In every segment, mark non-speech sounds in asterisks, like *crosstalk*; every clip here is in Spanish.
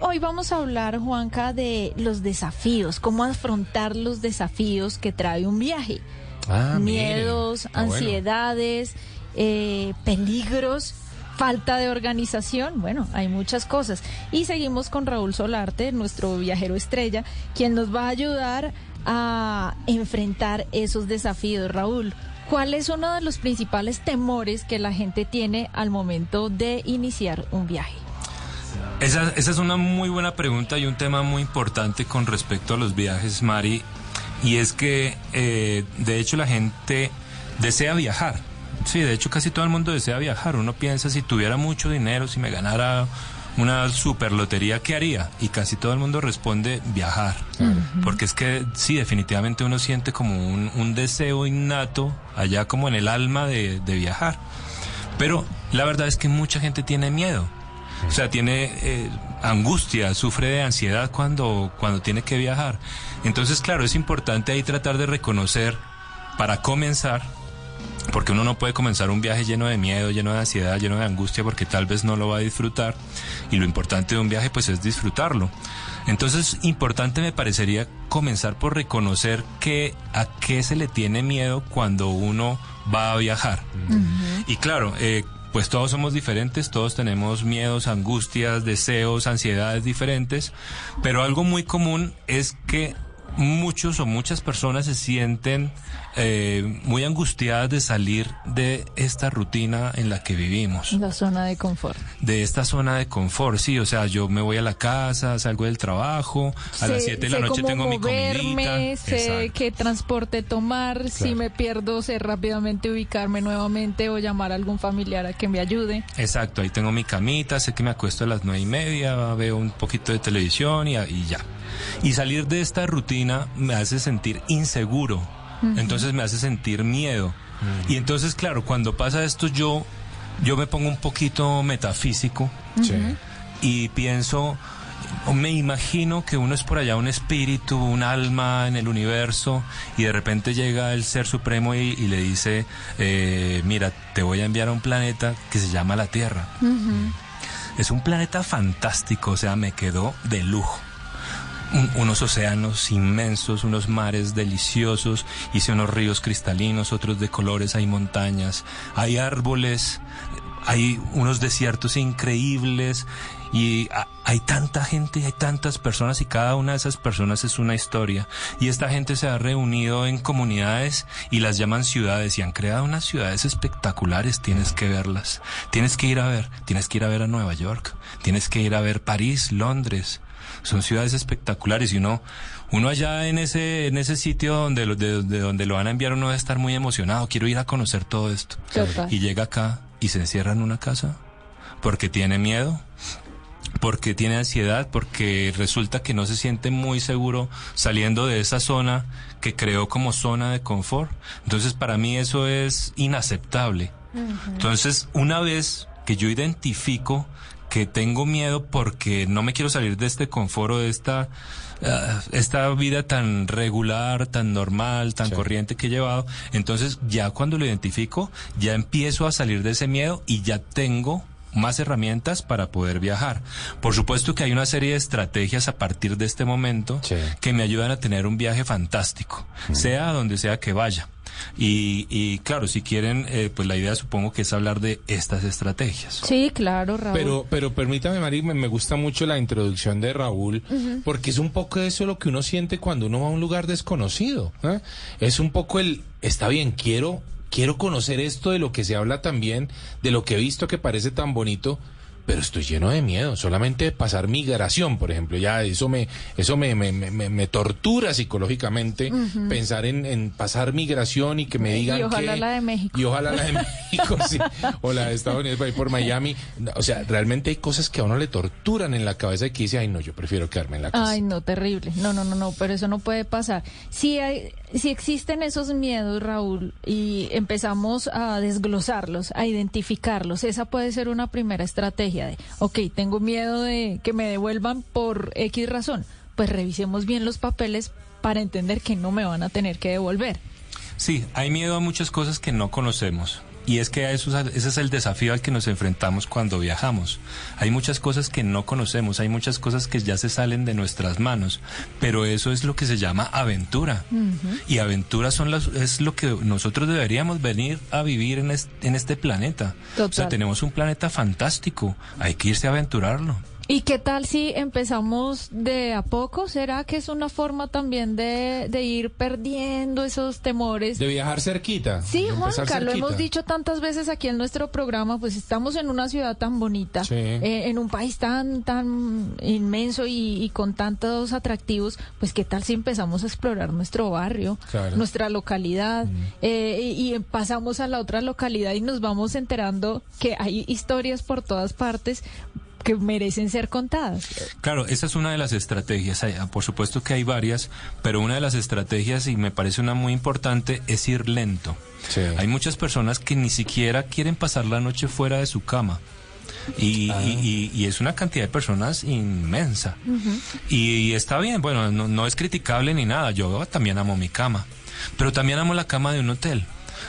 Hoy vamos a hablar, Juanca, de los desafíos, cómo afrontar los desafíos que trae un viaje. Ah. Miedos, Ah, bueno. ansiedades, eh, peligros, falta de organización. Bueno, hay muchas cosas. Y seguimos con Raúl Solarte, nuestro viajero estrella, quien nos va a ayudar a enfrentar esos desafíos. Raúl, ¿cuál es uno de los principales temores que la gente tiene al momento de iniciar un viaje? Esa, esa es una muy buena pregunta y un tema muy importante con respecto a los viajes, Mari. Y es que, eh, de hecho, la gente desea viajar. Sí, de hecho, casi todo el mundo desea viajar. Uno piensa, si tuviera mucho dinero, si me ganara una super lotería, ¿qué haría? Y casi todo el mundo responde viajar. Porque es que, sí, definitivamente uno siente como un, un deseo innato allá como en el alma de, de viajar. Pero la verdad es que mucha gente tiene miedo. O sea, tiene eh, angustia, sufre de ansiedad cuando, cuando tiene que viajar. Entonces, claro, es importante ahí tratar de reconocer, para comenzar, porque uno no puede comenzar un viaje lleno de miedo, lleno de ansiedad, lleno de angustia, porque tal vez no lo va a disfrutar. Y lo importante de un viaje, pues, es disfrutarlo. Entonces, importante me parecería comenzar por reconocer que a qué se le tiene miedo cuando uno va a viajar. Y claro, eh, pues todos somos diferentes, todos tenemos miedos, angustias, deseos, ansiedades diferentes, pero algo muy común es que muchos o muchas personas se sienten eh, muy angustiadas de salir de esta rutina en la que vivimos La zona de confort. de esta zona de confort, sí, o sea, yo me voy a la casa, salgo del trabajo, a las 7 de la noche tengo mi comidita. sé Exacto. qué transporte tomar, si me pierdo, sé rápidamente ubicarme nuevamente o llamar a algún familiar a que me ayude. Exacto, ahí tengo mi camita, sé que me acuesto a las nueve y media, veo un poquito de televisión y, y ya. Y salir de esta rutina me hace sentir inseguro, entonces me hace sentir miedo. Y entonces, claro, cuando pasa esto yo, yo me pongo un poquito metafísico. Y pienso, o me imagino que uno es por allá un espíritu, un alma en el universo y de repente llega el ser supremo y, y le dice, eh, mira, te voy a enviar a un planeta que se llama la Tierra. Es un planeta fantástico, o sea, me quedó de lujo. Un- unos océanos inmensos, unos mares deliciosos, hice unos ríos cristalinos, otros de colores, hay montañas, hay árboles, hay unos desiertos increíbles y ha- hay tanta gente, hay tantas personas y cada una de esas personas es una historia. Y esta gente se ha reunido en comunidades y las llaman ciudades y han creado unas ciudades espectaculares, tienes que verlas. Tienes que ir a ver, tienes que ir a ver a Nueva York, tienes que ir a ver París, Londres. Son ciudades espectaculares y uno, uno allá en ese, en ese sitio donde, lo- de, de donde lo van a enviar uno va a estar muy emocionado, quiero ir a conocer todo esto. Total. Y llega acá y se encierra en una casa porque tiene miedo, porque tiene ansiedad, porque resulta que no se siente muy seguro saliendo de esa zona que creó como zona de confort. Entonces para mí eso es inaceptable. Entonces una vez que yo identifico que tengo miedo porque no me quiero salir de este confort o de esta, ah, esta vida tan regular, tan normal, tan corriente que he llevado. Entonces ya cuando lo identifico, ya empiezo a salir de ese miedo y ya tengo más herramientas para poder viajar. Por supuesto que hay una serie de estrategias a partir de este momento Sí. que me ayudan a tener un viaje fantástico, sea a donde sea que vaya. Y, y claro, si quieren, eh, pues la idea supongo que es hablar de estas estrategias. Sí, claro, Raúl. Pero, pero permítame, Mari, me, me gusta mucho la introducción de Raúl, porque es un poco eso lo que uno siente cuando uno va a un lugar desconocido. ¿eh? Es un poco el, está bien, quiero, quiero conocer esto de lo que se habla también, de lo que he visto que parece tan bonito, pero estoy lleno de miedo. Solamente pasar migración, por ejemplo, ya eso me, eso me, me, me, me tortura psicológicamente pensar en, en, pasar migración y que me digan y ojalá que, la de México. Y ojalá la de *laughs* México, sí, o la de Estados Unidos, ahí por Miami. O sea, realmente hay cosas que a uno le torturan en la cabeza y que dice, ay no, yo prefiero quedarme en la casa. Ay no, terrible. No, no, no, no, pero eso no puede pasar. Si hay, si existen esos miedos, Raúl, y empezamos a desglosarlos, a identificarlos, esa puede ser una primera estrategia de, ok, tengo miedo de que me devuelvan por X razón, pues revisemos bien los papeles para entender que no me van a tener que devolver. Sí, hay miedo a muchas cosas que no conocemos. Y es que eso, ese es el desafío al que nos enfrentamos cuando viajamos. Hay muchas cosas que no conocemos, hay muchas cosas que ya se salen de nuestras manos, pero eso es lo que se llama aventura. Uh -huh. Y aventura son las, es lo que nosotros deberíamos venir a vivir en este, en este planeta. Total. O sea, tenemos un planeta fantástico, hay que irse a aventurarlo. ¿Y qué tal si empezamos de a poco? ¿Será que es una forma también de, de ir perdiendo esos temores? De viajar cerquita. Sí, Juanca, lo hemos dicho tantas veces aquí en nuestro programa, pues estamos en una ciudad tan bonita, Sí. eh, en un país tan, tan inmenso y, y con tantos atractivos, pues qué tal si empezamos a explorar nuestro barrio, Claro. nuestra localidad, eh, y, y pasamos a la otra localidad y nos vamos enterando que hay historias por todas partes que merecen ser contadas. Claro, esa es una de las estrategias. Hay- Por supuesto que hay varias, pero una de las estrategias, y me parece una muy importante, es ir lento. Sí. Hay muchas personas que ni siquiera quieren pasar la noche fuera de su cama. Y, Ah. y- y- y es una cantidad de personas inmensa. y, está bien, bueno, no, no es criticable ni nada. Yo también amo mi cama. Pero también amo la cama de un hotel.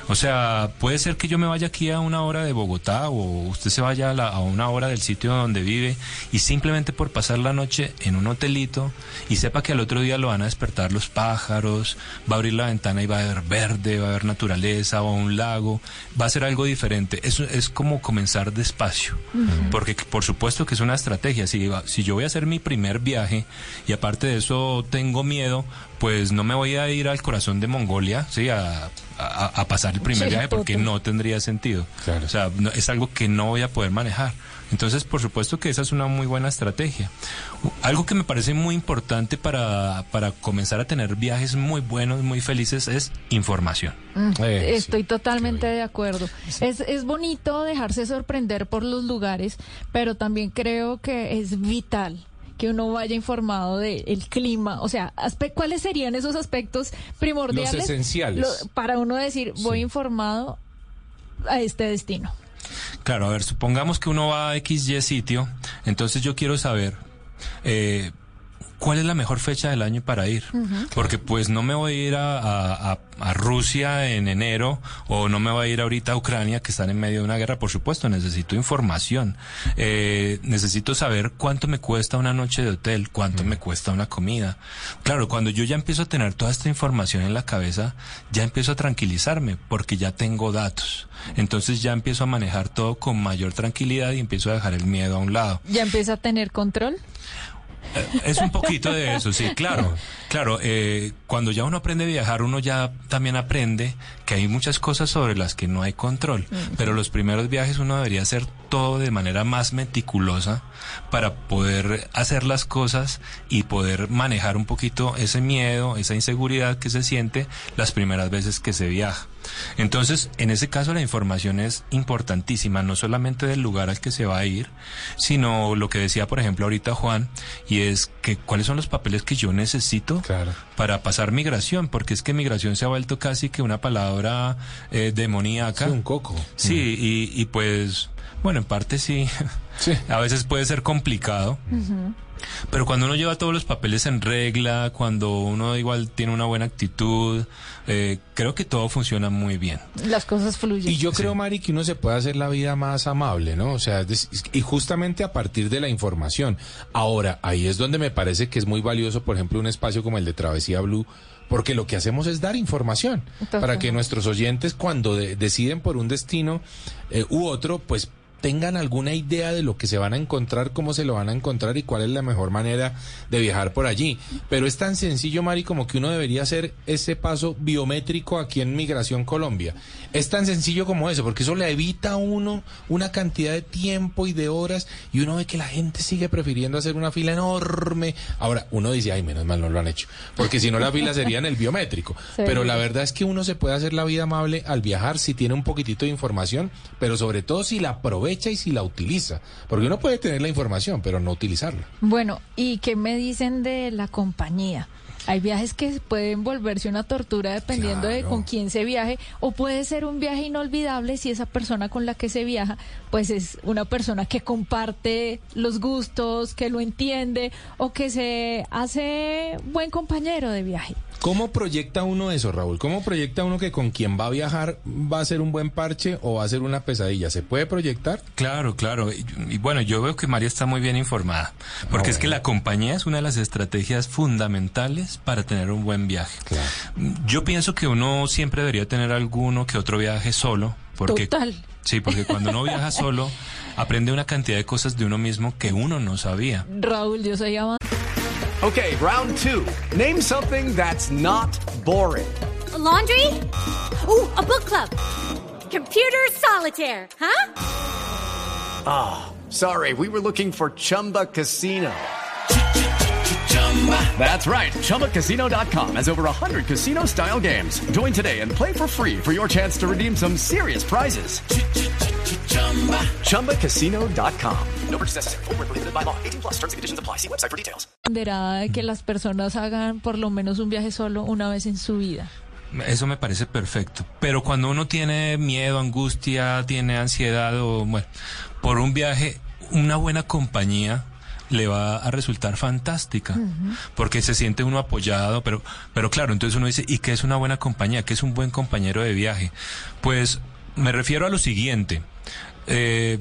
O sea, puede ser que yo me vaya aquí a una hora de Bogotá o usted se vaya a, la- a una hora del sitio donde vive y simplemente por pasar la noche en un hotelito y sepa que al otro día lo van a despertar los pájaros, va a abrir la ventana y va a haber verde, va a haber naturaleza o un lago, va a ser algo diferente. Eso es como comenzar despacio, porque por supuesto que es una estrategia. Si, si yo voy a hacer mi primer viaje y aparte de eso tengo miedo, pues no me voy a ir al corazón de Mongolia, sí, a, a- a pasar el primer Sí, viaje porque no tendría sentido. Claro. O sea, no- es algo que no voy a poder manejar. Entonces, por supuesto que esa es una muy buena estrategia. Algo que me parece muy importante para, para comenzar a tener viajes muy buenos, muy felices, es información. Eh, sí. Estoy totalmente de acuerdo. Es, es bonito dejarse sorprender por los lugares, pero también creo que es vital que uno vaya informado del clima, o sea, ¿cuáles serían esos aspectos primordiales? Los esenciales. Lo- para uno decir, voy Sí. informado a este destino. Claro, a ver, supongamos que uno va a XY sitio, entonces yo quiero saber eh, cuál es la mejor fecha del año para ir. Porque pues no me voy a ir a, a- a- a Rusia en enero o no me voy a ir ahorita a Ucrania que están en medio de una guerra. Por supuesto, necesito información. Eh, necesito saber cuánto me cuesta una noche de hotel, cuánto me cuesta una comida. Claro, cuando yo ya empiezo a tener toda esta información en la cabeza, ya empiezo a tranquilizarme porque ya tengo datos. Entonces ya empiezo a manejar todo con mayor tranquilidad y empiezo a dejar el miedo a un lado. ¿Ya empieza a tener control? Eh, Es un poquito de eso, sí, claro. Claro, eh, cuando ya uno aprende a viajar, uno ya también aprende que hay muchas cosas sobre las que no hay control. Pero los primeros viajes uno debería hacer todo de manera más meticulosa para poder hacer las cosas y poder manejar un poquito ese miedo, esa inseguridad que se siente las primeras veces que se viaja. Entonces, en ese caso la información es importantísima, no solamente del lugar al que se va a ir, sino lo que decía, por ejemplo, ahorita Juan, y es que cuáles son los papeles que yo necesito Claro. para pasar migración, porque es que migración se ha vuelto casi que una palabra eh, demoníaca. Sí, un coco. Sí, y, y pues, bueno, en parte sí. *laughs* Sí. A veces puede ser complicado. Pero cuando uno lleva todos los papeles en regla, cuando uno igual tiene una buena actitud, eh, creo que todo funciona muy bien. Las cosas fluyen. Y yo creo, Mari, que uno se puede hacer la vida más amable, ¿no? O sea, y justamente a partir de la información. Ahora, ahí es donde me parece que es muy valioso, por ejemplo, un espacio como el de Travesía Blue, porque lo que hacemos es dar información para que nuestros oyentes, cuando de- deciden por un destino eh, u otro, pues tengan alguna idea de lo que se van a encontrar, cómo se lo van a encontrar y cuál es la mejor manera de viajar por allí. Pero es tan sencillo, Mari, como que uno debería hacer ese paso biométrico aquí en Migración Colombia. Es tan sencillo como eso, porque eso le evita a uno una cantidad de tiempo y de horas y uno ve que la gente sigue prefiriendo hacer una fila enorme. Ahora, uno dice, ay, menos mal no lo han hecho, porque si no la fila sería en el biométrico. *laughs* Pero la verdad es que uno se puede hacer la vida amable al viajar si tiene un poquitito de información, pero sobre todo si la aprovecha y si la utiliza, porque uno puede tener la información, pero no utilizarla. Bueno, ¿y qué me dicen de la compañía? Hay viajes que pueden volverse una tortura dependiendo de con quién se viaje o puede ser un viaje inolvidable si esa persona con la que se viaja pues es una persona que comparte los gustos, que lo entiende o que se hace buen compañero de viaje. ¿Cómo proyecta uno eso, Raúl? ¿Cómo proyecta uno que con quien va a viajar va a ser un buen parche o va a ser una pesadilla? ¿Se puede proyectar? Claro, claro. Y, y bueno, yo veo que María está muy bien informada, porque es que la compañía es una de las estrategias fundamentales para tener un buen viaje. Claro. Yo pienso que uno siempre debería tener alguno que otro viaje solo, porque Total. sí, porque cuando uno viaja *laughs* solo aprende una cantidad de cosas de uno mismo que uno no sabía. Raúl, yo soy amante. Okay, round two. Name something that's not boring. A laundry? Ooh, a book club. Computer solitaire, huh? Ah, sorry, we were looking for Chumba Casino. That's right. ChumbaCasino.com has over 100 casino style games. Join today and play for free for your chance to redeem some serious prizes. ChumbaCasino.com. No purchase necessary. Where prohibited by law. 18 plus terms and conditions apply. See website for details. que las personas hagan por lo menos un viaje solo una vez en su vida. Eso me parece perfecto. Pero cuando uno tiene miedo, angustia, tiene ansiedad o, bueno, por un viaje, una buena compañía le va a resultar fantástica, porque se siente uno apoyado, pero, pero claro, entonces uno dice, ¿y qué es una buena compañía? ¿Qué es un buen compañero de viaje? Pues me refiero a lo siguiente, eh,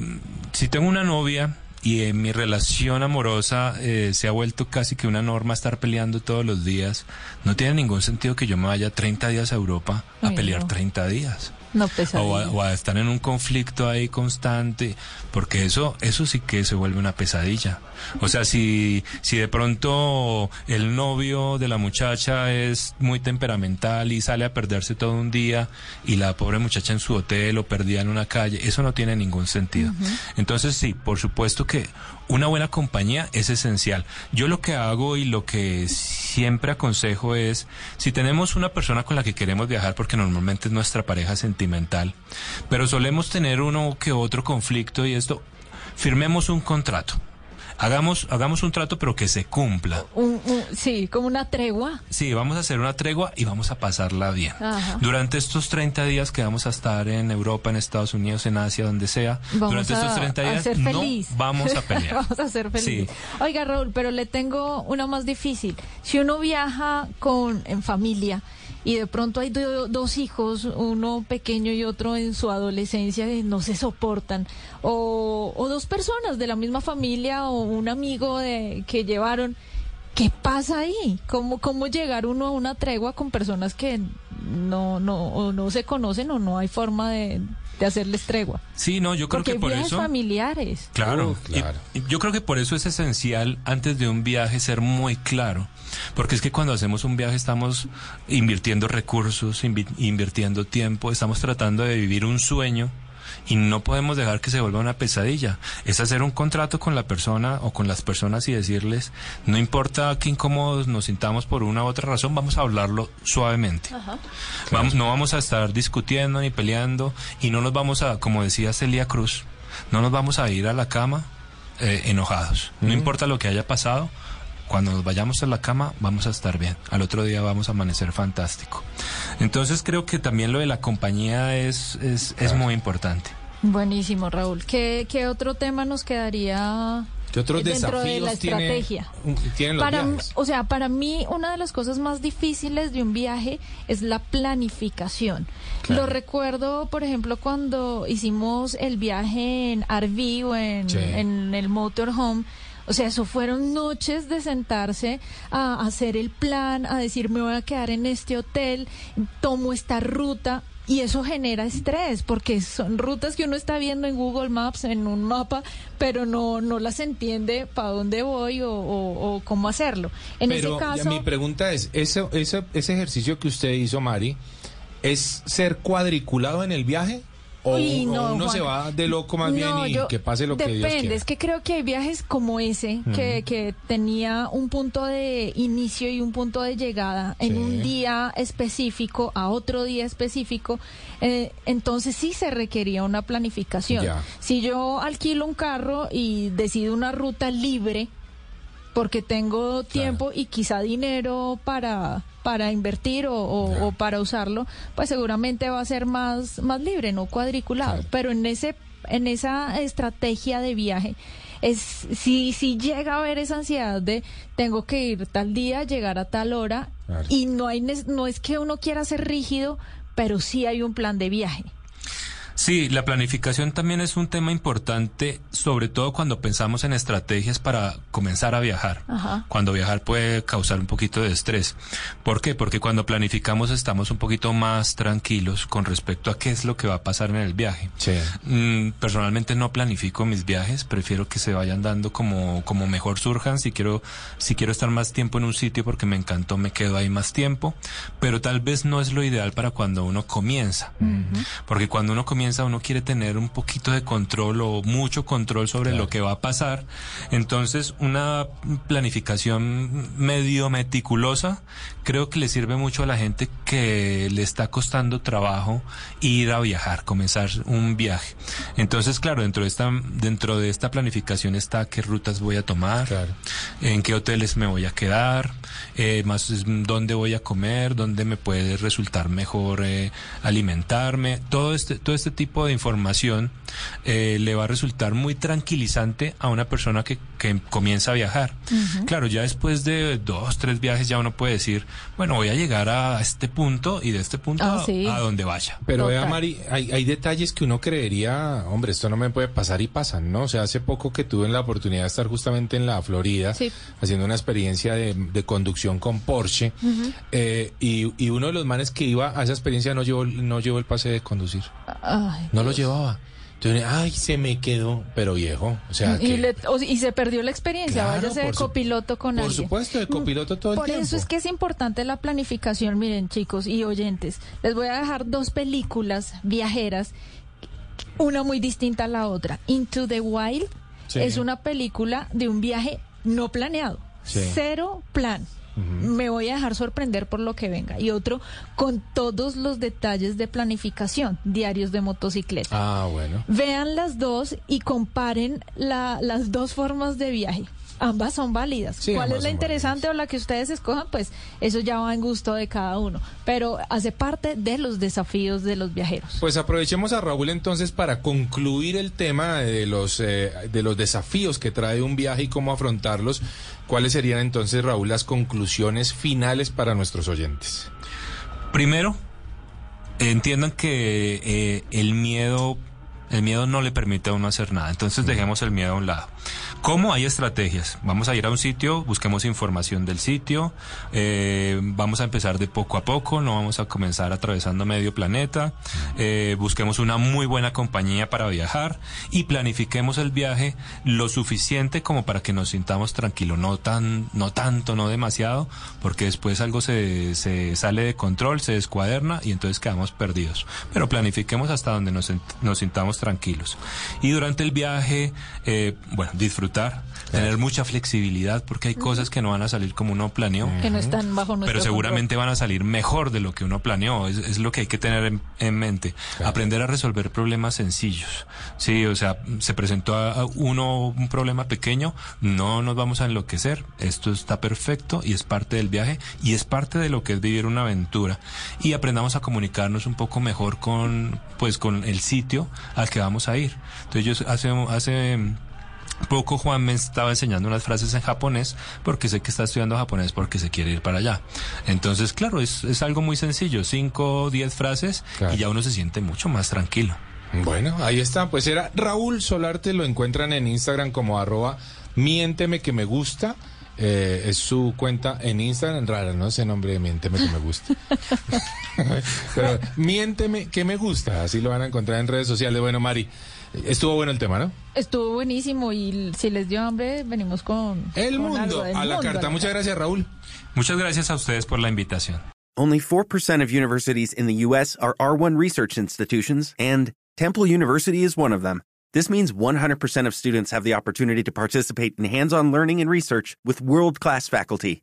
si tengo una novia y en mi relación amorosa eh, se ha vuelto casi que una norma estar peleando todos los días, no tiene ningún sentido que yo me vaya 30 días a Europa a Ay, pelear no. 30 días. No O a, o a estar en un conflicto ahí constante, porque eso, eso sí que se vuelve una pesadilla. O sea, si, si de pronto el novio de la muchacha es muy temperamental y sale a perderse todo un día y la pobre muchacha en su hotel o perdida en una calle, eso no tiene ningún sentido. Entonces sí, por supuesto que una buena compañía es esencial. Yo lo que hago y lo que siempre aconsejo es, si tenemos una persona con la que queremos viajar, porque normalmente es nuestra pareja sentimental, pero solemos tener uno que otro conflicto y esto, firmemos un contrato. Hagamos, hagamos un trato, pero que se cumpla. Un- un- sí, como una tregua. Sí, vamos a hacer una tregua y vamos a pasarla bien. Ajá. Durante estos 30 días que vamos a estar en Europa, en Estados Unidos, en Asia, donde sea, Vamos durante a, estos 30 a días no vamos a *laughs* pelear. vamos a ser felices. Sí. Oiga, Raúl, pero le tengo una más difícil. Si uno viaja con en familia y de pronto hay do- dos hijos, uno pequeño y otro en su adolescencia y no se soportan, o, o dos personas de la misma familia o un amigo de, que llevaron, ¿qué pasa ahí? ¿Cómo, ¿Cómo llegar uno a una tregua con personas que no, no, o no se conocen o no hay forma de, de hacerles tregua? Sí, no, yo creo Porque que por eso... familiares. Claro, claro. Y- y yo creo que por eso es esencial antes de un viaje ser muy claro, porque es que cuando hacemos un viaje estamos invirtiendo recursos, invi- invirtiendo tiempo, estamos tratando de vivir un sueño y no podemos dejar que se vuelva una pesadilla. Es hacer un contrato con la persona o con las personas y decirles, no importa qué incómodos nos sintamos por una u otra razón, vamos a hablarlo suavemente. Vamos, no vamos a estar discutiendo ni peleando y no nos vamos a, como decía Celia Cruz, no nos vamos a ir a la cama eh, enojados. No importa lo que haya pasado, cuando nos vayamos a la cama vamos a estar bien. Al otro día vamos a amanecer fantástico. Entonces creo que también lo de la compañía es, es, es muy importante. Buenísimo, Raúl. ¿Qué, qué otro tema nos quedaría ¿Qué otros dentro de la desafíos tiene- estrategia? tienen los para, m- viajes? o sea, para mí una de las cosas más difíciles de un viaje es la planificación. Claro. Lo recuerdo, por ejemplo, cuando hicimos el viaje en RV o en, Sí. en el motorhome. O sea, eso fueron noches de sentarse a hacer el plan, a decir me voy a quedar en este hotel, tomo esta ruta y eso genera estrés porque son rutas que uno está viendo en Google Maps, en un mapa, pero no, no las entiende para dónde voy o, o- o cómo hacerlo. En Pero ese caso, mi pregunta es, ese, ese, ese ejercicio que usted hizo, Mari, ¿es ser cuadriculado en el viaje? ¿O, Uy, o no, uno Juan. se va de loco más No, bien y yo- que pase lo que Depende, es que creo que hay viajes como ese, que, que tenía un punto de inicio y un punto de llegada en Sí. un día específico a otro día específico, eh, entonces sí se requería una planificación. Ya. Si yo alquilo un carro y decido una ruta libre, porque tengo tiempo y quizá dinero para para invertir o, o- Ya. o para usarlo, pues seguramente va a ser más más libre, no cuadriculado. Claro. Pero en ese en esa estrategia de viaje es si si llega a haber esa ansiedad de tengo que ir tal día, llegar a tal hora y no hay no es que uno quiera ser rígido, pero sí hay un plan de viaje. Sí, la planificación también es un tema importante, sobre todo cuando pensamos en estrategias para comenzar a viajar. Ajá. Cuando viajar puede causar un poquito de estrés. ¿Por qué? Porque cuando planificamos estamos un poquito más tranquilos con respecto a qué es lo que va a pasar en el viaje. Sí. Mm, personalmente no planifico mis viajes, prefiero que se vayan dando como, como mejor surjan. Si quiero, si quiero estar más tiempo en un sitio porque me encantó, me quedo ahí más tiempo. Pero tal vez no es lo ideal para cuando uno comienza. Porque cuando uno comienza, uno quiere tener un poquito de control o mucho control sobre lo que va a pasar. Entonces, una planificación medio meticulosa creo que le sirve mucho a la gente que le está costando trabajo ir a viajar, comenzar un viaje. Entonces, claro, dentro de esta, dentro de esta planificación está qué rutas voy a tomar, Claro. en qué hoteles me voy a quedar, eh, más dónde voy a comer, dónde me puede resultar mejor eh, alimentarme. Todo este, todo este tipo de información eh, le va a resultar muy tranquilizante a una persona que, que comienza a viajar. Claro, ya después de dos, tres viajes ya uno puede decir, bueno, voy a llegar a este punto y de este punto Ah, a- sí. a donde vaya. Pero vea. Mari, hay, hay detalles que uno creería, hombre, esto no me puede pasar y pasan, ¿no? O sea, hace poco que tuve la oportunidad de estar justamente en la Florida, Sí. haciendo una experiencia de, de conducción con Porsche, eh, y, y uno de los manes que iba a esa experiencia no llevó, no llevó el pase de conducir, Ay, no lo llevaba. Entonces, ay, se me quedó, pero viejo, o sea, y, que... le- o- y se perdió la experiencia, Claro, váyase de por copiloto con Por alguien. supuesto, de copiloto todo el Por tiempo. eso es que es importante la planificación, miren chicos y oyentes. Les voy a dejar dos películas viajeras, una muy distinta a la otra. Into the Wild Sí. es una película de un viaje no planeado, Sí. cero plan. Me voy a dejar sorprender por lo que venga. Y otro con todos los detalles de planificación, diarios de motocicleta. Ah, bueno. Vean las dos y comparen la- las dos formas de viaje. Ambas son válidas. Sí, ¿Cuál es la interesante o la que ustedes escojan? Pues eso ya va en gusto de cada uno. Pero hace parte de los desafíos de los viajeros. Pues aprovechemos a Raúl entonces para concluir el tema de los eh, de los desafíos que trae un viaje y cómo afrontarlos. ¿Cuáles serían entonces, Raúl, las conclusiones finales para nuestros oyentes? Primero, entiendan que eh, el miedo, el miedo no le permite a uno hacer nada. Entonces dejemos el miedo a un lado. ¿Cómo? Hay estrategias. Vamos a ir a un sitio, busquemos información del sitio, eh, vamos a empezar de poco a poco, no vamos a comenzar atravesando medio planeta, eh, busquemos una muy buena compañía para viajar y planifiquemos el viaje lo suficiente como para que nos sintamos tranquilos, no tan, no tanto, no demasiado, porque después algo se, sale de control, se descuaderna y entonces quedamos perdidos. Pero planifiquemos hasta donde nos, nos sintamos tranquilos. Y durante el viaje, eh, bueno, disfrutar, tener mucha flexibilidad, porque hay cosas que no van a salir como uno planeó. Que no están bajo nuestro Pero seguramente control. van a salir mejor de lo que uno planeó. Es, es lo que hay que tener en, en mente. Aprender a resolver problemas sencillos. Sí, o sea, se presentó a, a uno un problema pequeño, no nos vamos a enloquecer. Esto está perfecto y es parte del viaje y es parte de lo que es vivir una aventura. Y aprendamos a comunicarnos un poco mejor con, pues, con el sitio al que vamos a ir. Entonces yo hace, hace poco Juan me estaba enseñando unas frases en japonés porque sé que está estudiando japonés porque se quiere ir para allá. Entonces, claro, es, es algo muy sencillo, cinco o diez frases Claro. y ya uno se siente mucho más tranquilo. Bueno, ahí está. Pues era Raúl Solarte, lo encuentran en Instagram como arroba miénteme que me gusta. Eh, es su cuenta en Instagram, rara, ¿no? Ese nombre de Miénteme que me gusta. *laughs* Pero Miénteme que me gusta, así lo van a encontrar en redes sociales. Bueno, Mari, estuvo bueno el tema, ¿no? Estuvo buenísimo y si les dio hambre, venimos con... El con mundo algo del a la mundo carta. Muchas gracias, Raúl. Muchas gracias a ustedes por la invitación. Only 4% of universities in the U.S. are R1 research institutions, and Temple University is one of them. This means 100% of students have the opportunity to participate in hands on learning and research with world class faculty.